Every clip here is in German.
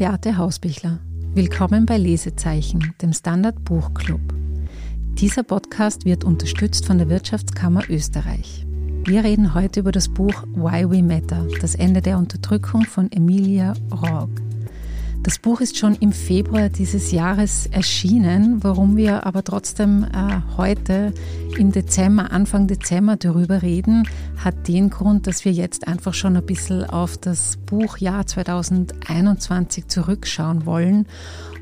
Beate Hausbichler. Willkommen bei Lesezeichen, dem Standard Buchclub. Dieser Podcast wird unterstützt von der Wirtschaftskammer Österreich. Wir reden heute über das Buch Why We Matter, das Ende der Unterdrückung von Emilia Roark. Das Buch ist schon im Februar dieses Jahres erschienen, warum wir aber trotzdem äh, heute im Dezember, Anfang Dezember darüber reden, hat den Grund, dass wir jetzt einfach schon ein bisschen auf das Buchjahr 2021 zurückschauen wollen.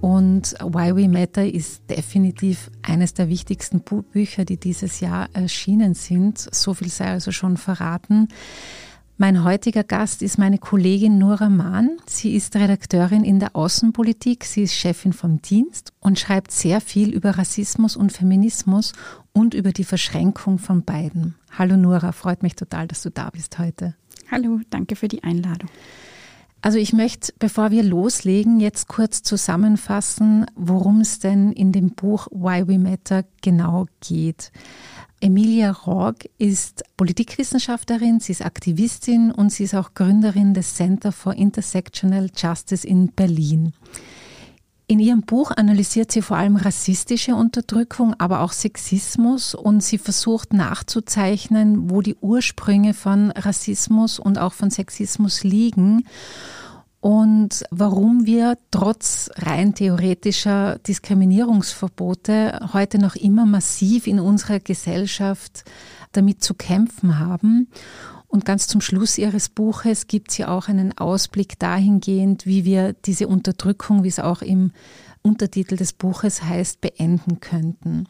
Und Why We Matter ist definitiv eines der wichtigsten Bücher, die dieses Jahr erschienen sind. So viel sei also schon verraten. Mein heutiger Gast ist meine Kollegin Nora Mahn. Sie ist Redakteurin in der Außenpolitik, sie ist Chefin vom Dienst und schreibt sehr viel über Rassismus und Feminismus und über die Verschränkung von beiden. Hallo Nora, freut mich total, dass du da bist heute. Hallo, danke für die Einladung. Also ich möchte, bevor wir loslegen, jetzt kurz zusammenfassen, worum es denn in dem Buch Why We Matter genau geht. Emilia Rorg ist Politikwissenschaftlerin, sie ist Aktivistin und sie ist auch Gründerin des Center for Intersectional Justice in Berlin. In ihrem Buch analysiert sie vor allem rassistische Unterdrückung, aber auch Sexismus und sie versucht nachzuzeichnen, wo die Ursprünge von Rassismus und auch von Sexismus liegen und warum wir trotz rein theoretischer Diskriminierungsverbote heute noch immer massiv in unserer Gesellschaft damit zu kämpfen haben. Und ganz zum Schluss Ihres Buches gibt sie auch einen Ausblick dahingehend, wie wir diese Unterdrückung, wie es auch im Untertitel des Buches heißt, beenden könnten.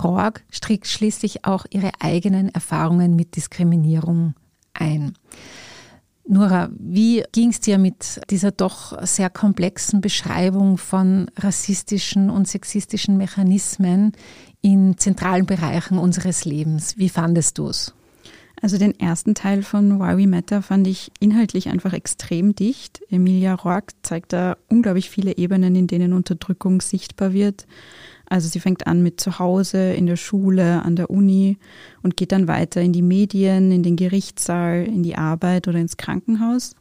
Roark strickt schließlich auch ihre eigenen Erfahrungen mit Diskriminierung ein. Nora, wie ging es dir mit dieser doch sehr komplexen Beschreibung von rassistischen und sexistischen Mechanismen in zentralen Bereichen unseres Lebens? Wie fandest du es? Also den ersten Teil von Why We Matter fand ich inhaltlich einfach extrem dicht. Emilia Roark zeigt da unglaublich viele Ebenen, in denen Unterdrückung sichtbar wird. Also sie fängt an mit zu Hause, in der Schule, an der Uni und geht dann weiter in die Medien, in den Gerichtssaal, in die Arbeit oder ins Krankenhaus.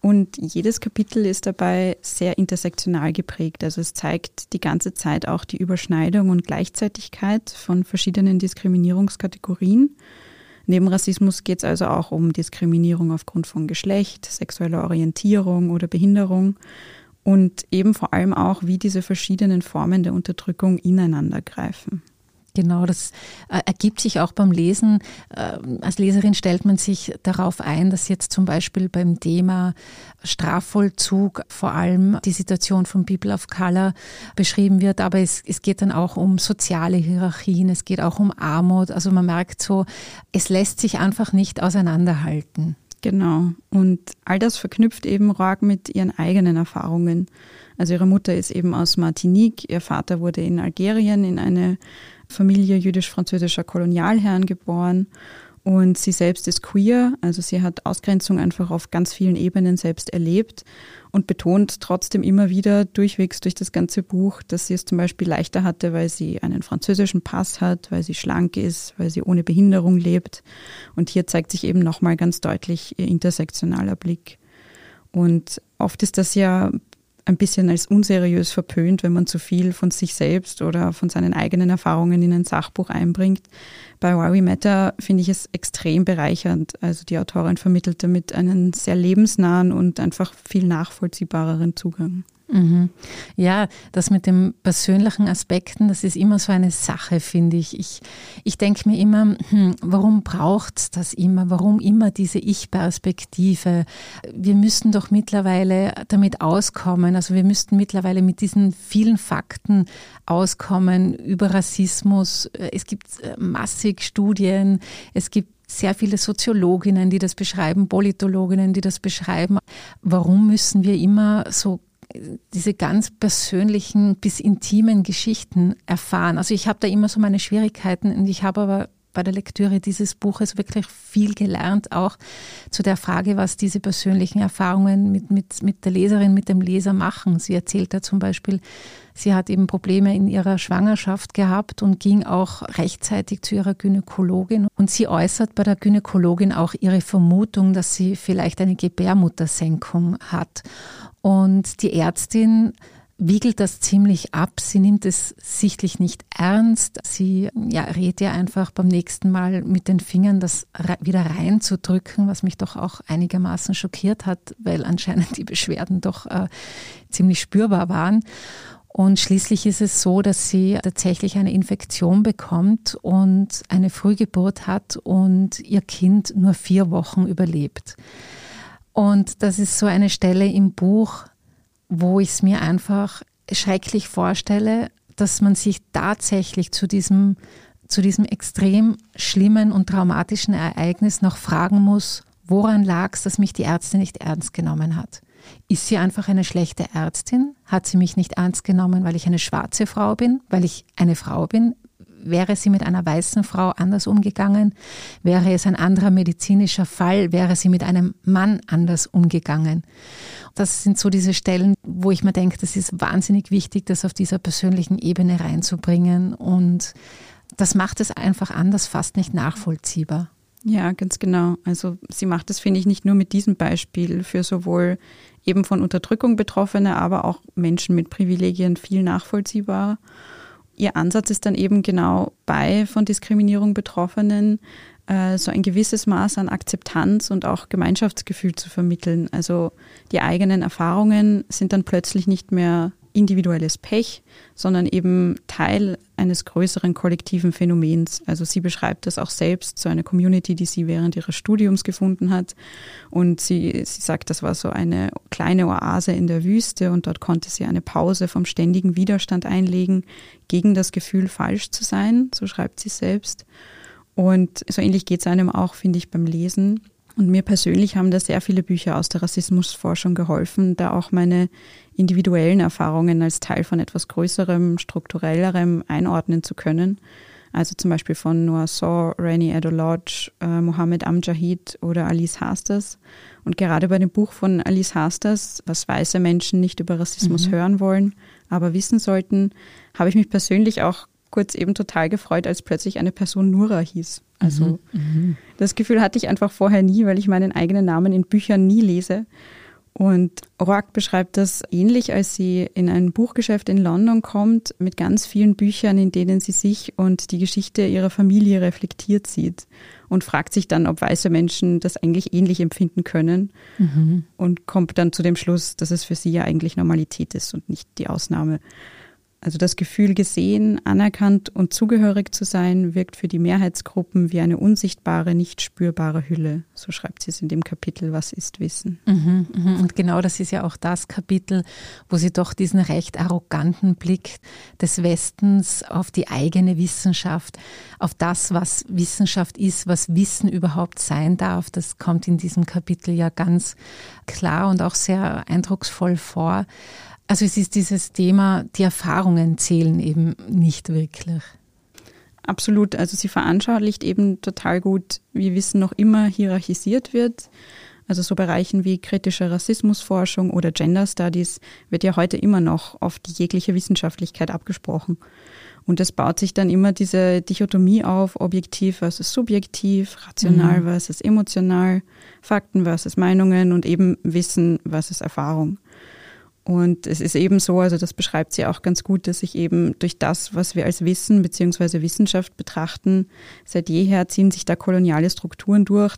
Und jedes Kapitel ist dabei sehr intersektional geprägt. Also es zeigt die ganze Zeit auch die Überschneidung und Gleichzeitigkeit von verschiedenen Diskriminierungskategorien. Neben Rassismus geht es also auch um Diskriminierung aufgrund von Geschlecht, sexueller Orientierung oder Behinderung und eben vor allem auch, wie diese verschiedenen Formen der Unterdrückung ineinander greifen. Genau, das äh, ergibt sich auch beim Lesen. Äh, als Leserin stellt man sich darauf ein, dass jetzt zum Beispiel beim Thema Strafvollzug vor allem die Situation von People of Color beschrieben wird, aber es, es geht dann auch um soziale Hierarchien, es geht auch um Armut. Also man merkt so, es lässt sich einfach nicht auseinanderhalten. Genau. Und all das verknüpft eben Roark mit ihren eigenen Erfahrungen. Also ihre Mutter ist eben aus Martinique, ihr Vater wurde in Algerien in eine Familie jüdisch-französischer Kolonialherren geboren und sie selbst ist queer, also sie hat Ausgrenzung einfach auf ganz vielen Ebenen selbst erlebt und betont trotzdem immer wieder durchwegs durch das ganze Buch, dass sie es zum Beispiel leichter hatte, weil sie einen französischen Pass hat, weil sie schlank ist, weil sie ohne Behinderung lebt. Und hier zeigt sich eben nochmal ganz deutlich ihr intersektionaler Blick. Und oft ist das ja ein bisschen als unseriös verpönt, wenn man zu viel von sich selbst oder von seinen eigenen Erfahrungen in ein Sachbuch einbringt. Bei Why We Matter finde ich es extrem bereichernd. Also die Autorin vermittelt damit einen sehr lebensnahen und einfach viel nachvollziehbareren Zugang. Mhm. Ja, das mit den persönlichen Aspekten, das ist immer so eine Sache, finde ich. Ich, ich denke mir immer, hm, warum braucht es das immer? Warum immer diese Ich-Perspektive? Wir müssten doch mittlerweile damit auskommen. Also wir müssten mittlerweile mit diesen vielen Fakten auskommen über Rassismus. Es gibt äh, massig Studien, es gibt sehr viele Soziologinnen, die das beschreiben, Politologinnen, die das beschreiben. Warum müssen wir immer so diese ganz persönlichen bis intimen Geschichten erfahren. Also ich habe da immer so meine Schwierigkeiten und ich habe aber bei der Lektüre dieses Buches wirklich viel gelernt, auch zu der Frage, was diese persönlichen Erfahrungen mit, mit, mit der Leserin, mit dem Leser machen. Sie erzählt da zum Beispiel, sie hat eben Probleme in ihrer Schwangerschaft gehabt und ging auch rechtzeitig zu ihrer Gynäkologin. Und sie äußert bei der Gynäkologin auch ihre Vermutung, dass sie vielleicht eine Gebärmuttersenkung hat. Und die Ärztin wiegelt das ziemlich ab. Sie nimmt es sichtlich nicht ernst. Sie ja, rät ihr einfach beim nächsten Mal mit den Fingern das wieder reinzudrücken, was mich doch auch einigermaßen schockiert hat, weil anscheinend die Beschwerden doch äh, ziemlich spürbar waren. Und schließlich ist es so, dass sie tatsächlich eine Infektion bekommt und eine Frühgeburt hat und ihr Kind nur vier Wochen überlebt. Und das ist so eine Stelle im Buch, wo ich es mir einfach schrecklich vorstelle, dass man sich tatsächlich zu diesem, zu diesem extrem schlimmen und traumatischen Ereignis noch fragen muss, woran lag es, dass mich die Ärztin nicht ernst genommen hat? Ist sie einfach eine schlechte Ärztin? Hat sie mich nicht ernst genommen, weil ich eine schwarze Frau bin, weil ich eine Frau bin? Wäre sie mit einer weißen Frau anders umgegangen? Wäre es ein anderer medizinischer Fall? Wäre sie mit einem Mann anders umgegangen? Das sind so diese Stellen, wo ich mir denke, das ist wahnsinnig wichtig, das auf dieser persönlichen Ebene reinzubringen. Und das macht es einfach anders fast nicht nachvollziehbar. Ja, ganz genau. Also sie macht das, finde ich, nicht nur mit diesem Beispiel für sowohl eben von Unterdrückung Betroffene, aber auch Menschen mit Privilegien viel nachvollziehbar. Ihr Ansatz ist dann eben genau bei von Diskriminierung Betroffenen äh, so ein gewisses Maß an Akzeptanz und auch Gemeinschaftsgefühl zu vermitteln. Also die eigenen Erfahrungen sind dann plötzlich nicht mehr individuelles Pech, sondern eben Teil eines größeren kollektiven Phänomens. Also sie beschreibt das auch selbst, so eine Community, die sie während ihres Studiums gefunden hat. Und sie, sie sagt, das war so eine kleine Oase in der Wüste und dort konnte sie eine Pause vom ständigen Widerstand einlegen gegen das Gefühl, falsch zu sein, so schreibt sie selbst. Und so ähnlich geht es einem auch, finde ich, beim Lesen. Und mir persönlich haben da sehr viele Bücher aus der Rassismusforschung geholfen, da auch meine individuellen Erfahrungen als Teil von etwas Größerem, strukturellerem einordnen zu können. Also zum Beispiel von Noah Saw, Rainy Edo Lodge, äh, Mohammed Amjahid oder Alice Hasters. Und gerade bei dem Buch von Alice Hasters, was weiße Menschen nicht über Rassismus mhm. hören wollen, aber wissen sollten, habe ich mich persönlich auch kurz eben total gefreut, als plötzlich eine Person Nura hieß. Also mhm, mhm. das Gefühl hatte ich einfach vorher nie, weil ich meinen eigenen Namen in Büchern nie lese. Und Roark beschreibt das ähnlich, als sie in ein Buchgeschäft in London kommt, mit ganz vielen Büchern, in denen sie sich und die Geschichte ihrer Familie reflektiert sieht und fragt sich dann, ob weiße Menschen das eigentlich ähnlich empfinden können mhm. und kommt dann zu dem Schluss, dass es für sie ja eigentlich Normalität ist und nicht die Ausnahme. Also das Gefühl, gesehen, anerkannt und zugehörig zu sein, wirkt für die Mehrheitsgruppen wie eine unsichtbare, nicht spürbare Hülle. So schreibt sie es in dem Kapitel Was ist Wissen. Mhm, mhm. Und genau das ist ja auch das Kapitel, wo sie doch diesen recht arroganten Blick des Westens auf die eigene Wissenschaft, auf das, was Wissenschaft ist, was Wissen überhaupt sein darf, das kommt in diesem Kapitel ja ganz klar und auch sehr eindrucksvoll vor. Also es ist dieses Thema, die Erfahrungen zählen eben nicht wirklich. Absolut. Also sie veranschaulicht eben total gut, wie Wissen noch immer hierarchisiert wird. Also so Bereichen wie kritische Rassismusforschung oder Gender Studies wird ja heute immer noch auf die jegliche Wissenschaftlichkeit abgesprochen. Und es baut sich dann immer diese Dichotomie auf, objektiv versus subjektiv, rational mhm. versus emotional, Fakten versus Meinungen und eben Wissen versus Erfahrung. Und es ist eben so, also das beschreibt sie auch ganz gut, dass sich eben durch das, was wir als Wissen bzw. Wissenschaft betrachten, seit jeher ziehen sich da koloniale Strukturen durch.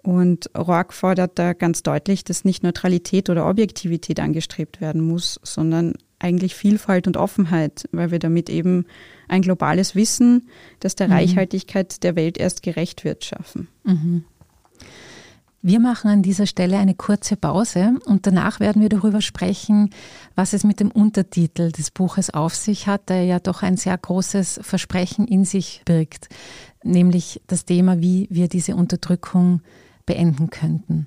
Und Roark fordert da ganz deutlich, dass nicht Neutralität oder Objektivität angestrebt werden muss, sondern eigentlich Vielfalt und Offenheit, weil wir damit eben ein globales Wissen, das der mhm. Reichhaltigkeit der Welt erst gerecht wird, schaffen. Mhm. Wir machen an dieser Stelle eine kurze Pause und danach werden wir darüber sprechen, was es mit dem Untertitel des Buches auf sich hat, der ja doch ein sehr großes Versprechen in sich birgt, nämlich das Thema, wie wir diese Unterdrückung beenden könnten.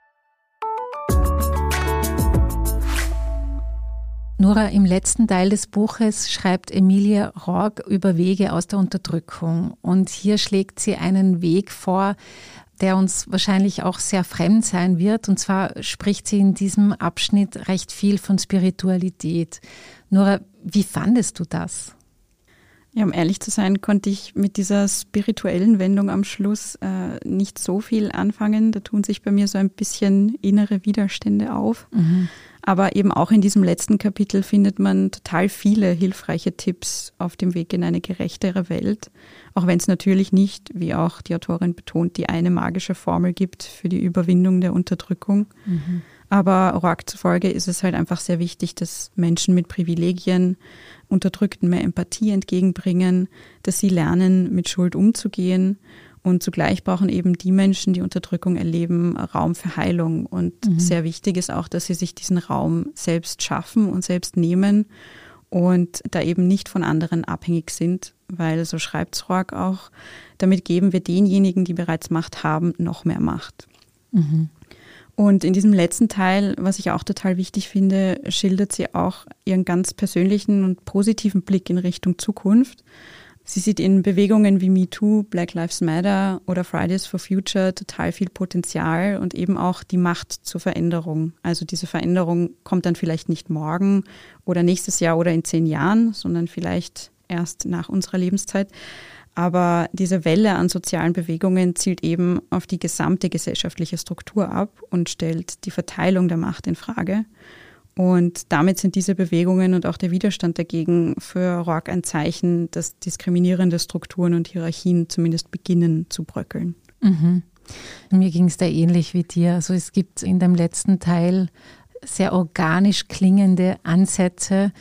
Nora, im letzten Teil des Buches schreibt Emilia Rorg über Wege aus der Unterdrückung. Und hier schlägt sie einen Weg vor, der uns wahrscheinlich auch sehr fremd sein wird. Und zwar spricht sie in diesem Abschnitt recht viel von Spiritualität. Nora, wie fandest du das? Ja, um ehrlich zu sein, konnte ich mit dieser spirituellen Wendung am Schluss äh, nicht so viel anfangen. Da tun sich bei mir so ein bisschen innere Widerstände auf. Mhm. Aber eben auch in diesem letzten Kapitel findet man total viele hilfreiche Tipps auf dem Weg in eine gerechtere Welt. Auch wenn es natürlich nicht, wie auch die Autorin betont, die eine magische Formel gibt für die Überwindung der Unterdrückung. Mhm. Aber Roark zufolge ist es halt einfach sehr wichtig, dass Menschen mit Privilegien Unterdrückten mehr Empathie entgegenbringen, dass sie lernen, mit Schuld umzugehen und zugleich brauchen eben die Menschen, die Unterdrückung erleben, Raum für Heilung. Und mhm. sehr wichtig ist auch, dass sie sich diesen Raum selbst schaffen und selbst nehmen und da eben nicht von anderen abhängig sind, weil, so schreibt Zrock auch, damit geben wir denjenigen, die bereits Macht haben, noch mehr Macht. Mhm. Und in diesem letzten Teil, was ich auch total wichtig finde, schildert sie auch ihren ganz persönlichen und positiven Blick in Richtung Zukunft. Sie sieht in Bewegungen wie MeToo, Black Lives Matter oder Fridays for Future total viel Potenzial und eben auch die Macht zur Veränderung. Also diese Veränderung kommt dann vielleicht nicht morgen oder nächstes Jahr oder in zehn Jahren, sondern vielleicht erst nach unserer Lebenszeit. Aber diese Welle an sozialen Bewegungen zielt eben auf die gesamte gesellschaftliche Struktur ab und stellt die Verteilung der Macht in Frage. Und damit sind diese Bewegungen und auch der Widerstand dagegen für Rock ein Zeichen, dass diskriminierende Strukturen und Hierarchien zumindest beginnen zu bröckeln. Mhm. Mir ging es da ähnlich wie dir. Also es gibt in dem letzten Teil sehr organisch klingende Ansätze,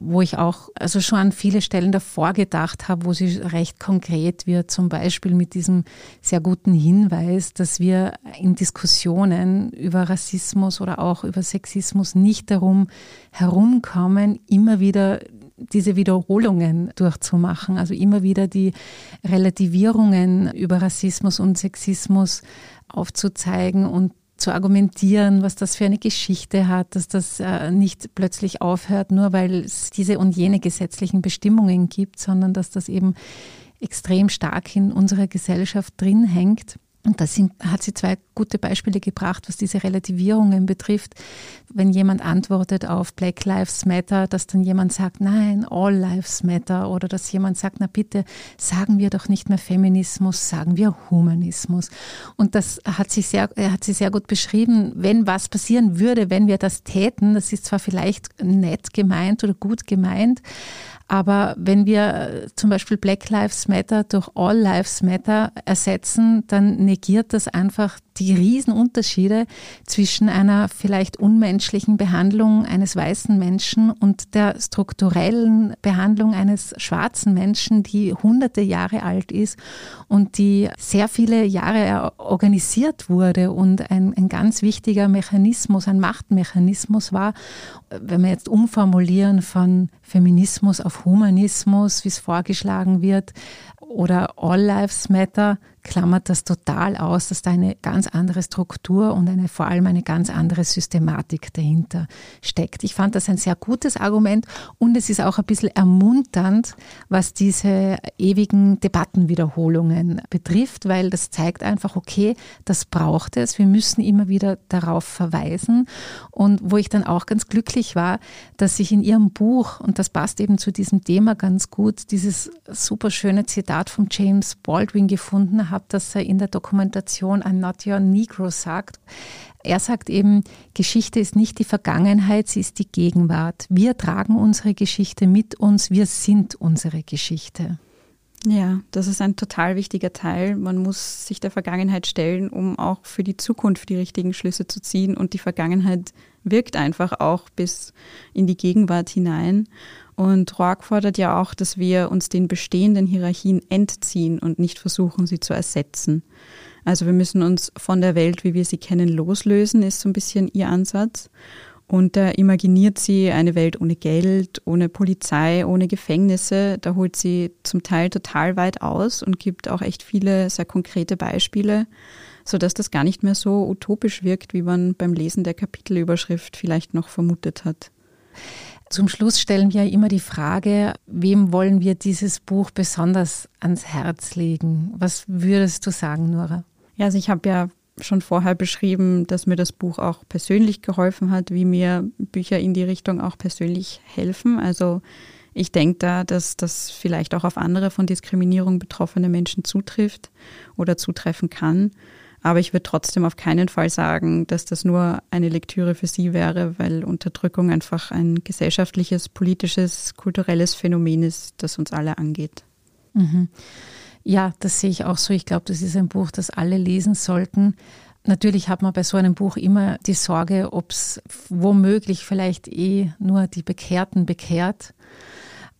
wo ich auch also schon an viele Stellen davor gedacht habe, wo sie recht konkret wird, zum Beispiel mit diesem sehr guten Hinweis, dass wir in Diskussionen über Rassismus oder auch über Sexismus nicht darum herumkommen, immer wieder diese Wiederholungen durchzumachen, also immer wieder die Relativierungen über Rassismus und Sexismus aufzuzeigen und zu argumentieren, was das für eine Geschichte hat, dass das äh, nicht plötzlich aufhört, nur weil es diese und jene gesetzlichen Bestimmungen gibt, sondern dass das eben extrem stark in unserer Gesellschaft drin hängt. Und da hat sie zwei gute Beispiele gebracht, was diese Relativierungen betrifft. Wenn jemand antwortet auf Black Lives Matter, dass dann jemand sagt, nein, All Lives Matter. Oder dass jemand sagt, na bitte, sagen wir doch nicht mehr Feminismus, sagen wir Humanismus. Und das hat sie sehr, hat sie sehr gut beschrieben. Wenn was passieren würde, wenn wir das täten, das ist zwar vielleicht nett gemeint oder gut gemeint, aber wenn wir äh, zum Beispiel Black Lives Matter durch All Lives Matter ersetzen, dann negiert das einfach die Riesenunterschiede zwischen einer vielleicht unmenschlichen Behandlung eines weißen Menschen und der strukturellen Behandlung eines schwarzen Menschen, die hunderte Jahre alt ist und die sehr viele Jahre organisiert wurde und ein, ein ganz wichtiger Mechanismus, ein Machtmechanismus war, wenn wir jetzt umformulieren von Feminismus auf Humanismus, wie es vorgeschlagen wird, oder All Lives Matter, klammert das total aus, dass da eine ganz andere Struktur und eine, vor allem eine ganz andere Systematik dahinter steckt. Ich fand das ein sehr gutes Argument und es ist auch ein bisschen ermunternd, was diese ewigen Debattenwiederholungen betrifft, weil das zeigt einfach, okay, das braucht es. Wir müssen immer wieder darauf verweisen. Und wo ich dann auch ganz glücklich war, dass ich in ihrem Buch, und das passt eben zu diesem Thema ganz gut, dieses super schöne Zitat von James Baldwin gefunden habe, habe, dass er in der Dokumentation ein Not Your Negro sagt. Er sagt eben, Geschichte ist nicht die Vergangenheit, sie ist die Gegenwart. Wir tragen unsere Geschichte mit uns, wir sind unsere Geschichte. Ja, das ist ein total wichtiger Teil. Man muss sich der Vergangenheit stellen, um auch für die Zukunft die richtigen Schlüsse zu ziehen. Und die Vergangenheit wirkt einfach auch bis in die Gegenwart hinein. Und Roark fordert ja auch, dass wir uns den bestehenden Hierarchien entziehen und nicht versuchen, sie zu ersetzen. Also wir müssen uns von der Welt, wie wir sie kennen, loslösen, ist so ein bisschen ihr Ansatz. Und da imaginiert sie eine Welt ohne Geld, ohne Polizei, ohne Gefängnisse. Da holt sie zum Teil total weit aus und gibt auch echt viele sehr konkrete Beispiele, sodass das gar nicht mehr so utopisch wirkt, wie man beim Lesen der Kapitelüberschrift vielleicht noch vermutet hat. Zum Schluss stellen wir immer die Frage, wem wollen wir dieses Buch besonders ans Herz legen? Was würdest du sagen, Nora? Ja, also ich habe ja schon vorher beschrieben, dass mir das Buch auch persönlich geholfen hat, wie mir Bücher in die Richtung auch persönlich helfen. Also ich denke da, dass das vielleicht auch auf andere von Diskriminierung betroffene Menschen zutrifft oder zutreffen kann. Aber ich würde trotzdem auf keinen Fall sagen, dass das nur eine Lektüre für Sie wäre, weil Unterdrückung einfach ein gesellschaftliches, politisches, kulturelles Phänomen ist, das uns alle angeht. Mhm. Ja, das sehe ich auch so. Ich glaube, das ist ein Buch, das alle lesen sollten. Natürlich hat man bei so einem Buch immer die Sorge, ob es womöglich vielleicht eh nur die Bekehrten bekehrt.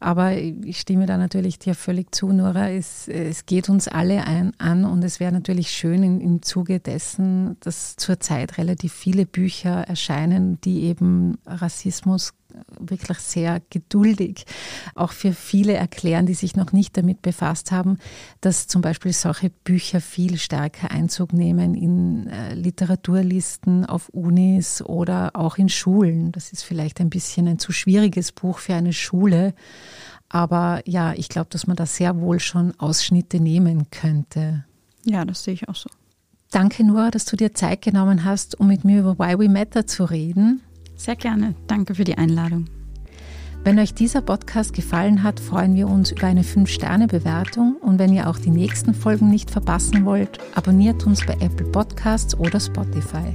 Aber ich stimme da natürlich dir völlig zu, Nora. Es, es geht uns alle ein, an und es wäre natürlich schön in, im Zuge dessen, dass zurzeit relativ viele Bücher erscheinen, die eben Rassismus wirklich sehr geduldig auch für viele erklären, die sich noch nicht damit befasst haben, dass zum Beispiel solche Bücher viel stärker Einzug nehmen in äh, Literaturlisten auf Unis oder auch in Schulen. Das ist vielleicht ein bisschen ein zu schwieriges Buch für eine Schule. Aber ja, ich glaube, dass man da sehr wohl schon Ausschnitte nehmen könnte. Ja, das sehe ich auch so. Danke, Nora, dass du dir Zeit genommen hast, um mit mir über Why We Matter zu reden. Sehr gerne. Danke für die Einladung. Wenn euch dieser Podcast gefallen hat, freuen wir uns über eine 5-Sterne-Bewertung und wenn ihr auch die nächsten Folgen nicht verpassen wollt, abonniert uns bei Apple Podcasts oder Spotify.